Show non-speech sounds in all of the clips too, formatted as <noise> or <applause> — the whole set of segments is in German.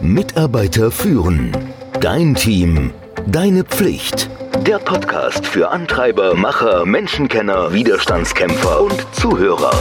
Mitarbeiter führen. Dein Team. Deine Pflicht. Der Podcast für Antreiber, Macher, Menschenkenner, Widerstandskämpfer und Zuhörer.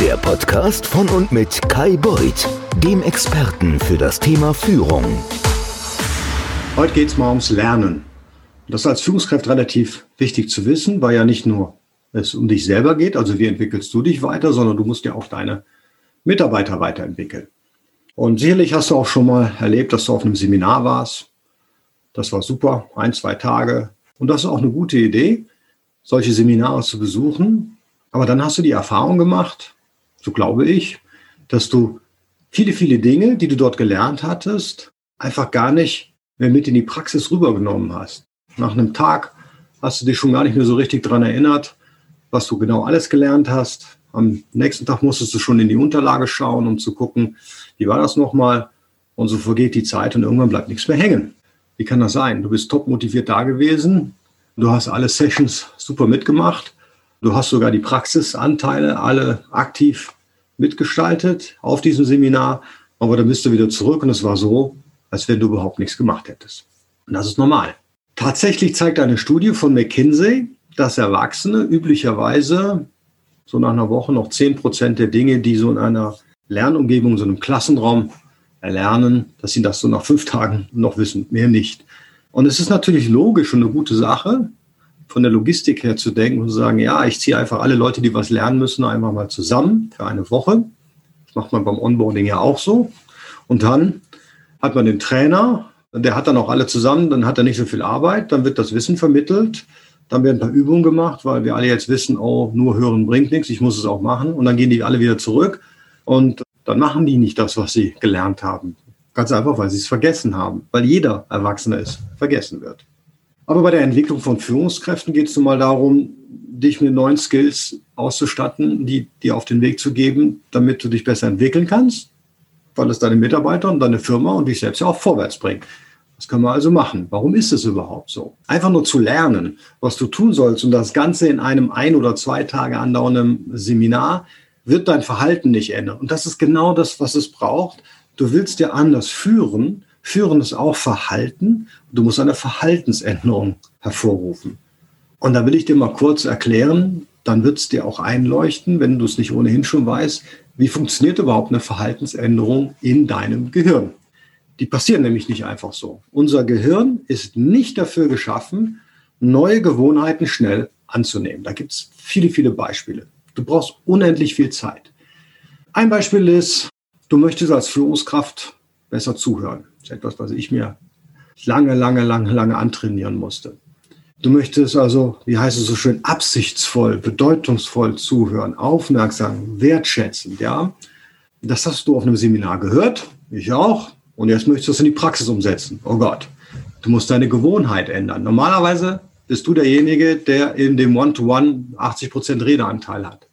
Der Podcast von und mit Kai Beuth, dem Experten für das Thema Führung. Heute geht es mal ums Lernen. Das ist als Führungskraft relativ wichtig zu wissen, weil ja nicht nur es um dich selber geht, also wie entwickelst du dich weiter, sondern du musst ja auch deine Mitarbeiter weiterentwickeln. Und sicherlich hast du auch schon mal erlebt, dass du auf einem Seminar warst. Das war super, ein, zwei Tage. Und das ist auch eine gute Idee, solche Seminare zu besuchen. Aber dann hast du die Erfahrung gemacht, so glaube ich, dass du viele, viele Dinge, die du dort gelernt hattest, einfach gar nicht mehr mit in die Praxis rübergenommen hast. Nach einem Tag hast du dich schon gar nicht mehr so richtig daran erinnert, was du genau alles gelernt hast. Am nächsten Tag musstest du schon in die Unterlage schauen, um zu gucken, wie war das nochmal? Und so vergeht die Zeit und irgendwann bleibt nichts mehr hängen. Wie kann das sein? Du bist top motiviert da gewesen. Du hast alle Sessions super mitgemacht. Du hast sogar die Praxisanteile alle aktiv mitgestaltet auf diesem Seminar. Aber dann bist du wieder zurück und es war so, als wenn du überhaupt nichts gemacht hättest. Und das ist normal. Tatsächlich zeigt eine Studie von McKinsey, dass Erwachsene üblicherweise so nach einer Woche noch 10 Prozent der Dinge, die so in einer Lernumgebung, so einem Klassenraum erlernen, dass sie das so nach fünf Tagen noch wissen, mehr nicht. Und es ist natürlich logisch und eine gute Sache, von der Logistik her zu denken und zu sagen, ja, ich ziehe einfach alle Leute, die was lernen müssen, einfach mal zusammen für eine Woche. Das macht man beim Onboarding ja auch so. Und dann hat man den Trainer, der hat dann auch alle zusammen, dann hat er nicht so viel Arbeit, dann wird das Wissen vermittelt, dann werden ein paar Übungen gemacht, weil wir alle jetzt wissen, oh, nur hören bringt nichts, ich muss es auch machen. Und dann gehen die alle wieder zurück und dann machen die nicht das, was sie gelernt haben. Ganz einfach, weil sie es vergessen haben, weil jeder Erwachsene es vergessen wird. Aber bei der Entwicklung von Führungskräften geht es nun mal darum, dich mit neuen Skills auszustatten, die dir auf den Weg zu geben, damit du dich besser entwickeln kannst, weil es deine Mitarbeiter und deine Firma und dich selbst ja auch vorwärts bringt. Was können wir also machen? Warum ist es überhaupt so? Einfach nur zu lernen, was du tun sollst und das Ganze in einem ein oder zwei Tage andauernden Seminar wird dein Verhalten nicht ändern. Und das ist genau das, was es braucht. Du willst dir anders führen. Führen ist auch Verhalten. Du musst eine Verhaltensänderung hervorrufen. Und da will ich dir mal kurz erklären, dann wird es dir auch einleuchten, wenn du es nicht ohnehin schon weißt, wie funktioniert überhaupt eine Verhaltensänderung in deinem Gehirn. Die passieren nämlich nicht einfach so. Unser Gehirn ist nicht dafür geschaffen, neue Gewohnheiten schnell anzunehmen. Da gibt es viele, viele Beispiele. Du brauchst unendlich viel Zeit. Ein Beispiel ist, du möchtest als Führungskraft besser zuhören. Das ist etwas, was ich mir lange, lange, lange, lange antrainieren musste. Du möchtest also, wie heißt es so schön, absichtsvoll, bedeutungsvoll zuhören, aufmerksam, wertschätzend, ja. Das hast du auf einem Seminar gehört, ich auch. Und jetzt möchtest du es in die Praxis umsetzen. Oh Gott, du musst deine Gewohnheit ändern. Normalerweise bist du derjenige, der in dem One-to-One 80 Prozent Redeanteil hat.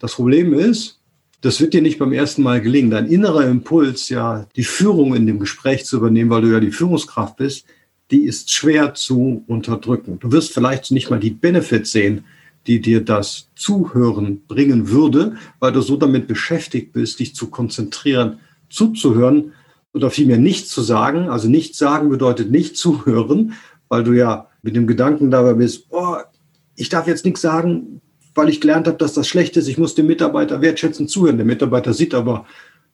Das Problem ist, das wird dir nicht beim ersten Mal gelingen. Dein innerer Impuls, ja, die Führung in dem Gespräch zu übernehmen, weil du ja die Führungskraft bist, die ist schwer zu unterdrücken. Du wirst vielleicht nicht mal die Benefits sehen, die dir das Zuhören bringen würde, weil du so damit beschäftigt bist, dich zu konzentrieren, zuzuhören oder vielmehr nichts zu sagen. Also nichts sagen bedeutet nicht zuhören, weil du ja mit dem Gedanken dabei bist, oh, ich darf jetzt nichts sagen, weil ich gelernt habe, dass das schlecht ist. Ich muss dem Mitarbeiter wertschätzend zuhören. Der Mitarbeiter sieht aber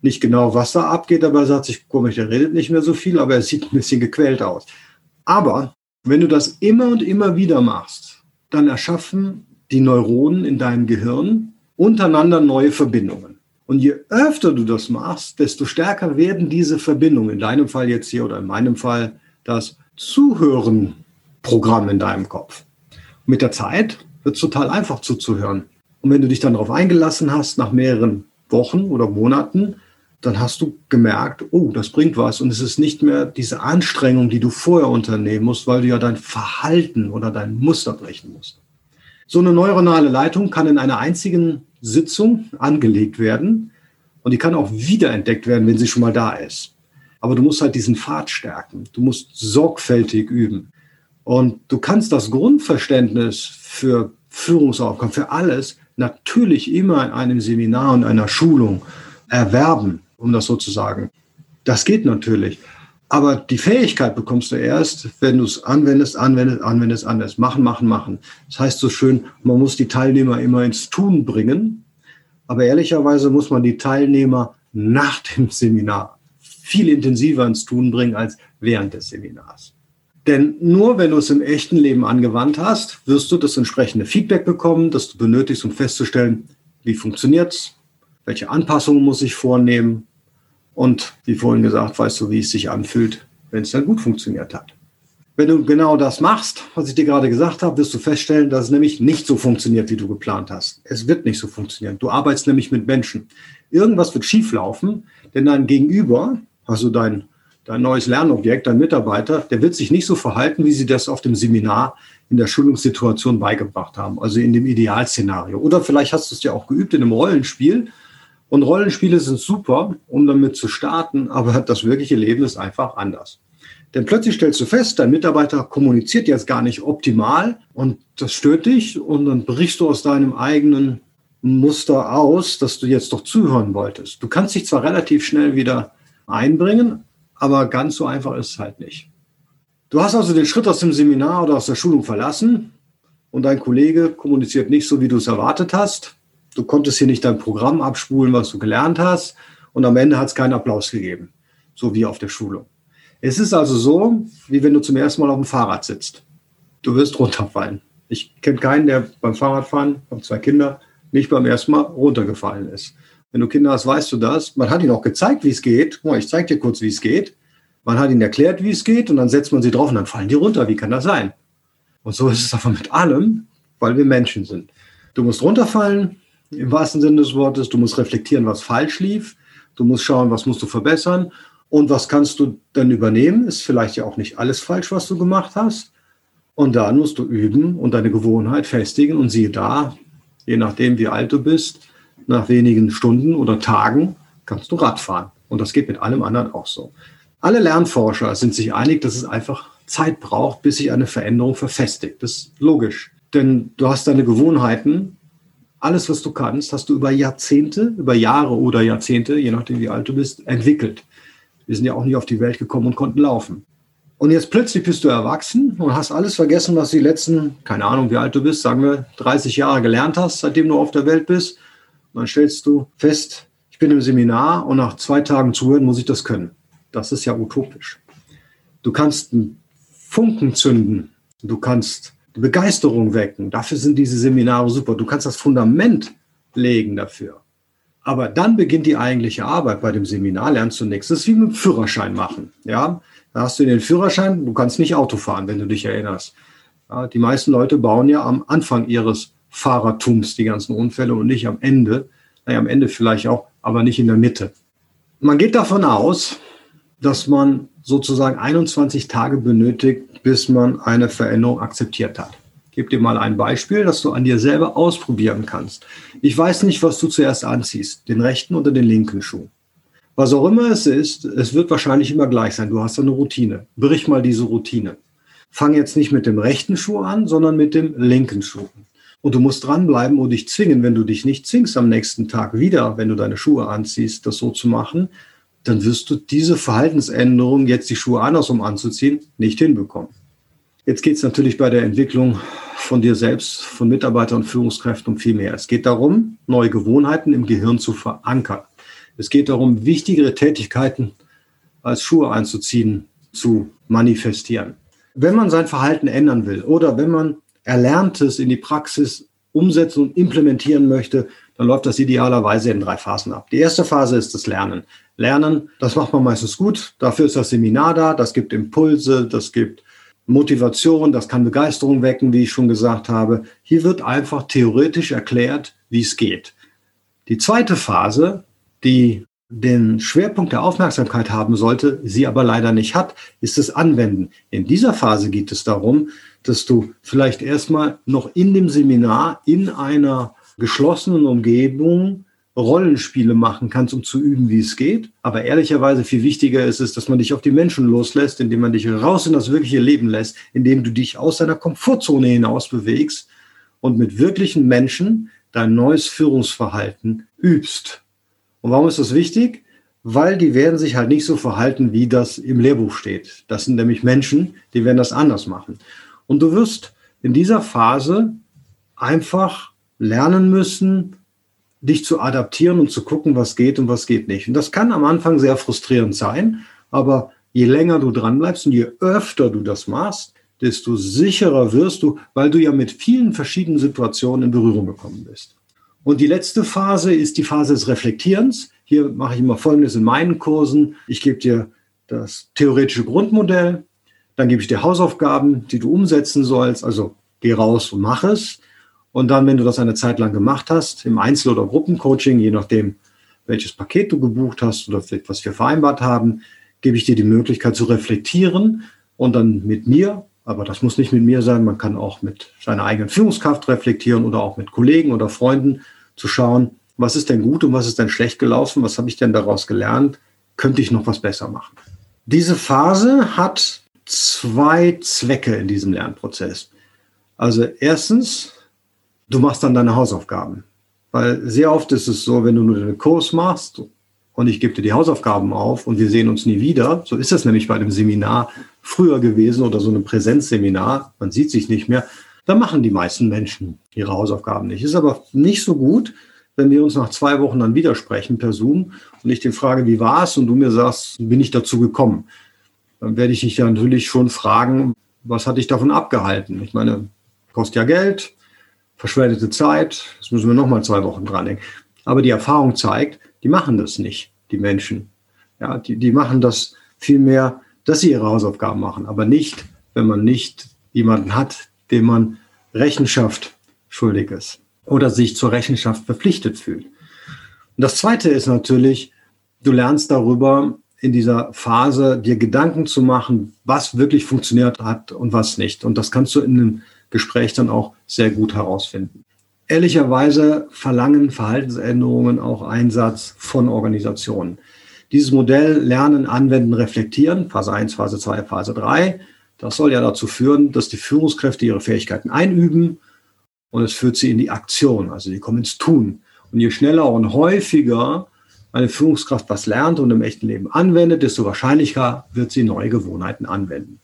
nicht genau, was da abgeht, aber er sagt sich, komisch, der redet nicht mehr so viel, aber er sieht ein bisschen gequält aus. Aber wenn du das immer und immer wieder machst, dann erschaffen die Neuronen in deinem Gehirn untereinander neue Verbindungen. Und je öfter du das machst, desto stärker werden diese Verbindungen, in deinem Fall jetzt hier oder in meinem Fall das Zuhören-Programm in deinem Kopf. Mit der Zeit wird es total einfach zuzuhören. Und wenn du dich dann darauf eingelassen hast, nach mehreren Wochen oder Monaten, dann hast du gemerkt, oh, das bringt was. Und es ist nicht mehr diese Anstrengung, die du vorher unternehmen musst, weil du ja dein Verhalten oder dein Muster brechen musst. So eine neuronale Leitung kann in einer einzigen Sitzung angelegt werden und die kann auch wiederentdeckt werden, wenn sie schon mal da ist. Aber du musst halt diesen Pfad stärken. Du musst sorgfältig üben. Und du kannst das Grundverständnis für Führungsaufgaben, für alles natürlich immer in einem Seminar und einer Schulung erwerben, um das so zu sagen. Das geht natürlich. Aber die Fähigkeit bekommst du erst, wenn du es anwendest, anwendest, anwendest, anwendest. Machen, machen, machen. Das heißt so schön, man muss die Teilnehmer immer ins Tun bringen. Aber ehrlicherweise muss man die Teilnehmer nach dem Seminar viel intensiver ins Tun bringen als während des Seminars. Denn nur wenn du es im echten Leben angewandt hast, wirst du das entsprechende Feedback bekommen, das du benötigst, um festzustellen, wie funktioniert es, welche Anpassungen muss ich vornehmen und wie vorhin gesagt, weißt du, wie es sich anfühlt, wenn es dann gut funktioniert hat. Wenn du genau das machst, was ich dir gerade gesagt habe, wirst du feststellen, dass es nämlich nicht so funktioniert, wie du geplant hast. Es wird nicht so funktionieren. Du arbeitest nämlich mit Menschen. Irgendwas wird schieflaufen, denn dein Gegenüber, also dein dein neues Lernobjekt, dein Mitarbeiter, der wird sich nicht so verhalten, wie sie das auf dem Seminar in der Schulungssituation beigebracht haben, also in dem Idealszenario. Oder vielleicht hast du es ja auch geübt in einem Rollenspiel. Und Rollenspiele sind super, um damit zu starten, <laughs> aber das wirkliche Leben ist einfach anders. Denn plötzlich stellst du fest, dein Mitarbeiter kommuniziert jetzt gar nicht optimal und das stört dich und dann brichst du aus deinem eigenen Muster aus, dass du jetzt doch zuhören wolltest. Du kannst dich zwar relativ schnell wieder einbringen, aber ganz so einfach ist es halt nicht. Du hast also den Schritt aus dem Seminar oder aus der Schulung verlassen und dein Kollege kommuniziert nicht so, wie du es erwartet hast. Du konntest hier nicht dein Programm abspulen, was du gelernt hast und am Ende hat es keinen Applaus gegeben, so wie auf der Schulung. Es ist also so, wie wenn du zum ersten Mal auf dem Fahrrad sitzt. Du wirst runterfallen. Ich kenne keinen, der beim Fahrradfahren, habe zwei Kinder, nicht beim ersten Mal runtergefallen ist. Wenn du Kinder hast, weißt du das. Man hat ihnen auch gezeigt, wie es geht. Ich zeige dir kurz, wie es geht. Man hat ihnen erklärt, wie es geht und dann setzt man sie drauf und dann fallen die runter. Wie kann das sein? Und so ist es aber mit allem, weil wir Menschen sind. Du musst runterfallen, im wahrsten Sinne des Wortes. Du musst reflektieren, was falsch lief. Du musst schauen, was musst du verbessern und was kannst du dann übernehmen. Ist vielleicht ja auch nicht alles falsch, was du gemacht hast. Und dann musst du üben und deine Gewohnheit festigen und siehe da, je nachdem, wie alt du bist, nach wenigen Stunden oder Tagen kannst du Rad fahren. Und das geht mit allem anderen auch so. Alle Lernforscher sind sich einig, dass es einfach Zeit braucht, bis sich eine Veränderung verfestigt. Das ist logisch. Denn du hast deine Gewohnheiten, alles, was du kannst, hast du über Jahrzehnte, über Jahre oder Jahrzehnte, je nachdem wie alt du bist, entwickelt. Wir sind ja auch nicht auf die Welt gekommen und konnten laufen. Und jetzt plötzlich bist du erwachsen und hast alles vergessen, was die letzten, keine Ahnung, wie alt du bist, sagen wir 30 Jahre gelernt hast, seitdem du auf der Welt bist dann stellst du fest, ich bin im Seminar und nach zwei Tagen zuhören muss ich das können. Das ist ja utopisch. Du kannst einen Funken zünden, du kannst Begeisterung wecken. Dafür sind diese Seminare super. Du kannst das Fundament legen dafür. Aber dann beginnt die eigentliche Arbeit bei dem Seminar. Lernst du nichts. Das ist wie mit dem Führerschein machen. Ja, da hast du den Führerschein. Du kannst nicht Auto fahren, wenn du dich erinnerst. Ja, die meisten Leute bauen ja am Anfang ihres Fahrertums, die ganzen Unfälle und nicht am Ende. Naja, am Ende vielleicht auch, aber nicht in der Mitte. Man geht davon aus, dass man sozusagen 21 Tage benötigt, bis man eine Veränderung akzeptiert hat. Ich gebe dir mal ein Beispiel, das du an dir selber ausprobieren kannst. Ich weiß nicht, was du zuerst anziehst, den rechten oder den linken Schuh. Was auch immer es ist, es wird wahrscheinlich immer gleich sein. Du hast eine Routine. Brich mal diese Routine. Fang jetzt nicht mit dem rechten Schuh an, sondern mit dem linken Schuh. Und du musst dranbleiben und dich zwingen. Wenn du dich nicht zwingst am nächsten Tag wieder, wenn du deine Schuhe anziehst, das so zu machen, dann wirst du diese Verhaltensänderung, jetzt die Schuhe andersrum anzuziehen, nicht hinbekommen. Jetzt geht es natürlich bei der Entwicklung von dir selbst, von Mitarbeitern und Führungskräften um viel mehr. Es geht darum, neue Gewohnheiten im Gehirn zu verankern. Es geht darum, wichtigere Tätigkeiten als Schuhe einzuziehen, zu manifestieren. Wenn man sein Verhalten ändern will oder wenn man Erlerntes in die Praxis umsetzen und implementieren möchte, dann läuft das idealerweise in drei Phasen ab. Die erste Phase ist das Lernen. Lernen, das macht man meistens gut. Dafür ist das Seminar da. Das gibt Impulse, das gibt Motivation, das kann Begeisterung wecken, wie ich schon gesagt habe. Hier wird einfach theoretisch erklärt, wie es geht. Die zweite Phase, die den Schwerpunkt der Aufmerksamkeit haben sollte, sie aber leider nicht hat, ist das Anwenden. In dieser Phase geht es darum, dass du vielleicht erstmal noch in dem Seminar in einer geschlossenen Umgebung Rollenspiele machen kannst, um zu üben, wie es geht. Aber ehrlicherweise viel wichtiger ist es, dass man dich auf die Menschen loslässt, indem man dich raus in das wirkliche Leben lässt, indem du dich aus deiner Komfortzone hinaus bewegst und mit wirklichen Menschen dein neues Führungsverhalten übst. Und warum ist das wichtig? weil die werden sich halt nicht so verhalten, wie das im Lehrbuch steht. Das sind nämlich Menschen, die werden das anders machen. Und du wirst in dieser Phase einfach lernen müssen, dich zu adaptieren und zu gucken, was geht und was geht nicht. Und das kann am Anfang sehr frustrierend sein, aber je länger du dran bleibst und je öfter du das machst, desto sicherer wirst du, weil du ja mit vielen verschiedenen Situationen in Berührung gekommen bist. Und die letzte Phase ist die Phase des Reflektierens. Hier mache ich immer Folgendes in meinen Kursen. Ich gebe dir das theoretische Grundmodell, dann gebe ich dir Hausaufgaben, die du umsetzen sollst. Also geh raus und mach es. Und dann, wenn du das eine Zeit lang gemacht hast, im Einzel- oder Gruppencoaching, je nachdem, welches Paket du gebucht hast oder was wir vereinbart haben, gebe ich dir die Möglichkeit zu reflektieren und dann mit mir, aber das muss nicht mit mir sein, man kann auch mit seiner eigenen Führungskraft reflektieren oder auch mit Kollegen oder Freunden zu schauen, was ist denn gut und was ist denn schlecht gelaufen, was habe ich denn daraus gelernt, könnte ich noch was besser machen. Diese Phase hat zwei Zwecke in diesem Lernprozess. Also erstens, du machst dann deine Hausaufgaben. Weil sehr oft ist es so, wenn du nur den Kurs machst und ich gebe dir die Hausaufgaben auf und wir sehen uns nie wieder, so ist das nämlich bei einem Seminar früher gewesen oder so einem Präsenzseminar, man sieht sich nicht mehr, da machen die meisten Menschen ihre Hausaufgaben nicht. Ist aber nicht so gut, wenn wir uns nach zwei Wochen dann widersprechen per Zoom und ich dir frage, wie war es und du mir sagst, bin ich dazu gekommen, dann werde ich dich ja natürlich schon fragen, was hat dich davon abgehalten? Ich meine, kostet ja Geld, verschwendete Zeit, das müssen wir nochmal zwei Wochen dran denken. Aber die Erfahrung zeigt, die machen das nicht, die Menschen. Ja, die, die machen das vielmehr, dass sie ihre Hausaufgaben machen, aber nicht, wenn man nicht jemanden hat, dem man Rechenschaft schuldig ist oder sich zur Rechenschaft verpflichtet fühlt. Und das Zweite ist natürlich, du lernst darüber in dieser Phase, dir Gedanken zu machen, was wirklich funktioniert hat und was nicht. Und das kannst du in einem Gespräch dann auch sehr gut herausfinden. Ehrlicherweise verlangen Verhaltensänderungen auch Einsatz von Organisationen. Dieses Modell Lernen, Anwenden, Reflektieren, Phase 1, Phase 2, Phase 3, das soll ja dazu führen, dass die Führungskräfte ihre Fähigkeiten einüben und es führt sie in die Aktion, also sie kommen ins Tun. Und je schneller und häufiger eine Führungskraft was lernt und im echten Leben anwendet, desto wahrscheinlicher wird sie neue Gewohnheiten anwenden.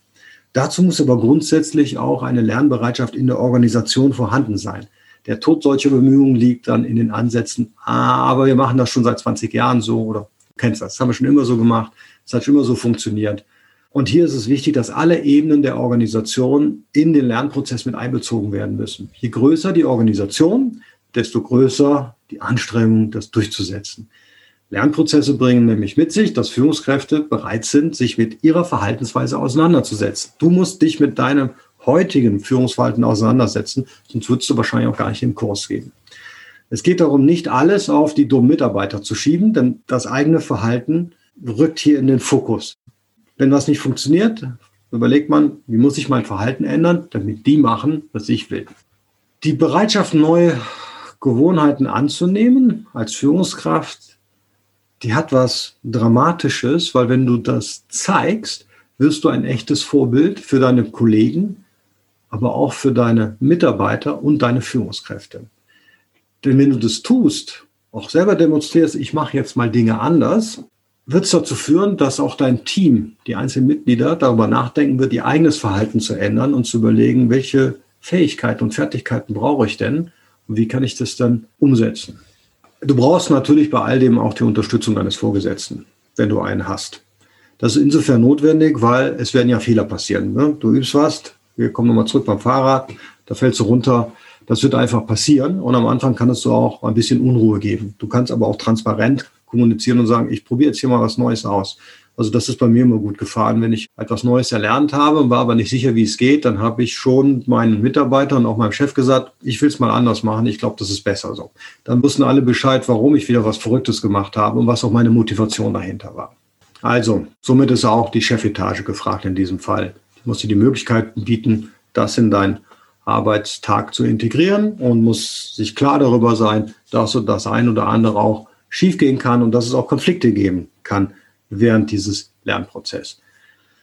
Dazu muss aber grundsätzlich auch eine Lernbereitschaft in der Organisation vorhanden sein. Der Tod solcher Bemühungen liegt dann in den Ansätzen, aber wir machen das schon seit 20 Jahren so oder du kennst das, das haben wir schon immer so gemacht, es hat schon immer so funktioniert. Und hier ist es wichtig, dass alle Ebenen der Organisation in den Lernprozess mit einbezogen werden müssen. Je größer die Organisation, desto größer die Anstrengung, das durchzusetzen. Lernprozesse bringen nämlich mit sich, dass Führungskräfte bereit sind, sich mit ihrer Verhaltensweise auseinanderzusetzen. Du musst dich mit deinem heutigen Führungsverhalten auseinandersetzen, sonst würdest du wahrscheinlich auch gar nicht im Kurs gehen. Es geht darum, nicht alles auf die dummen Mitarbeiter zu schieben, denn das eigene Verhalten rückt hier in den Fokus. Wenn was nicht funktioniert, überlegt man, wie muss ich mein Verhalten ändern, damit die machen, was ich will. Die Bereitschaft, neue Gewohnheiten anzunehmen als Führungskraft, die hat was Dramatisches, weil wenn du das zeigst, wirst du ein echtes Vorbild für deine Kollegen, aber auch für deine Mitarbeiter und deine Führungskräfte. Denn wenn du das tust, auch selber demonstrierst, ich mache jetzt mal Dinge anders, wird es dazu führen, dass auch dein Team, die einzelnen Mitglieder, darüber nachdenken wird, ihr eigenes Verhalten zu ändern und zu überlegen, welche Fähigkeiten und Fertigkeiten brauche ich denn und wie kann ich das dann umsetzen. Du brauchst natürlich bei all dem auch die Unterstützung deines Vorgesetzten, wenn du einen hast. Das ist insofern notwendig, weil es werden ja Fehler passieren. Ne? Du übst was, wir kommen nochmal zurück beim Fahrrad, da fällst du runter. Das wird einfach passieren und am Anfang kann es so auch ein bisschen Unruhe geben. Du kannst aber auch transparent kommunizieren und sagen, ich probiere jetzt hier mal was Neues aus. Also das ist bei mir immer gut gefahren. Wenn ich etwas Neues erlernt habe und war aber nicht sicher, wie es geht, dann habe ich schon meinen Mitarbeitern und auch meinem Chef gesagt, ich will es mal anders machen. Ich glaube, das ist besser so. Dann wussten alle Bescheid, warum ich wieder was Verrücktes gemacht habe und was auch meine Motivation dahinter war. Also, somit ist auch die Chefetage gefragt in diesem Fall. Ich muss dir die Möglichkeit bieten, das in deinen Arbeitstag zu integrieren und muss sich klar darüber sein, dass so das ein oder andere auch schiefgehen kann und dass es auch Konflikte geben kann während dieses Lernprozesses.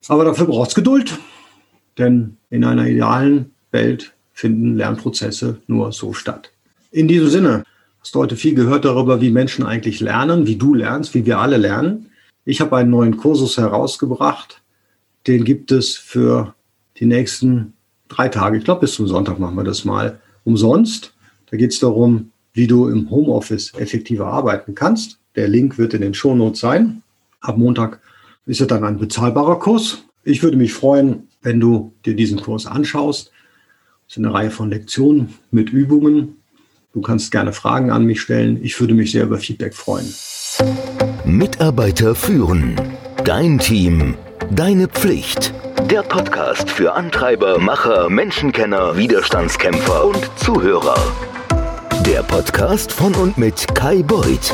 Aber dafür braucht es Geduld, denn in einer idealen Welt finden Lernprozesse nur so statt. In diesem Sinne, Hast du heute viel gehört darüber, wie Menschen eigentlich lernen, wie du lernst, wie wir alle lernen. Ich habe einen neuen Kursus herausgebracht. Den gibt es für die nächsten drei Tage. Ich glaube, bis zum Sonntag machen wir das mal umsonst. Da geht es darum, wie du im Homeoffice effektiver arbeiten kannst. Der Link wird in den Shownotes sein. Ab Montag ist es dann ein bezahlbarer Kurs. Ich würde mich freuen, wenn du dir diesen Kurs anschaust. Es ist eine Reihe von Lektionen mit Übungen. Du kannst gerne Fragen an mich stellen. Ich würde mich sehr über Feedback freuen. Mitarbeiter führen. Dein Team. Deine Pflicht. Der Podcast für Antreiber, Macher, Menschenkenner, Widerstandskämpfer und Zuhörer. Der Podcast von und mit Kai Beuth,